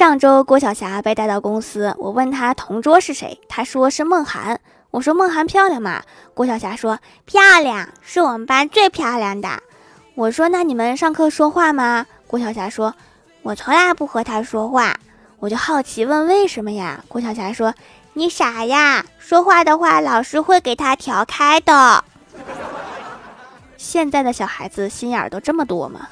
上周郭晓霞被带到公司，我问她同桌是谁，她说是梦涵。我说梦涵漂亮吗？郭晓霞说漂亮，是我们班最漂亮的。我说那你们上课说话吗？郭晓霞说，我从来不和她说话。我就好奇问为什么呀？郭晓霞说你傻呀，说话的话老师会给她调开的。现在的小孩子心眼儿都这么多吗？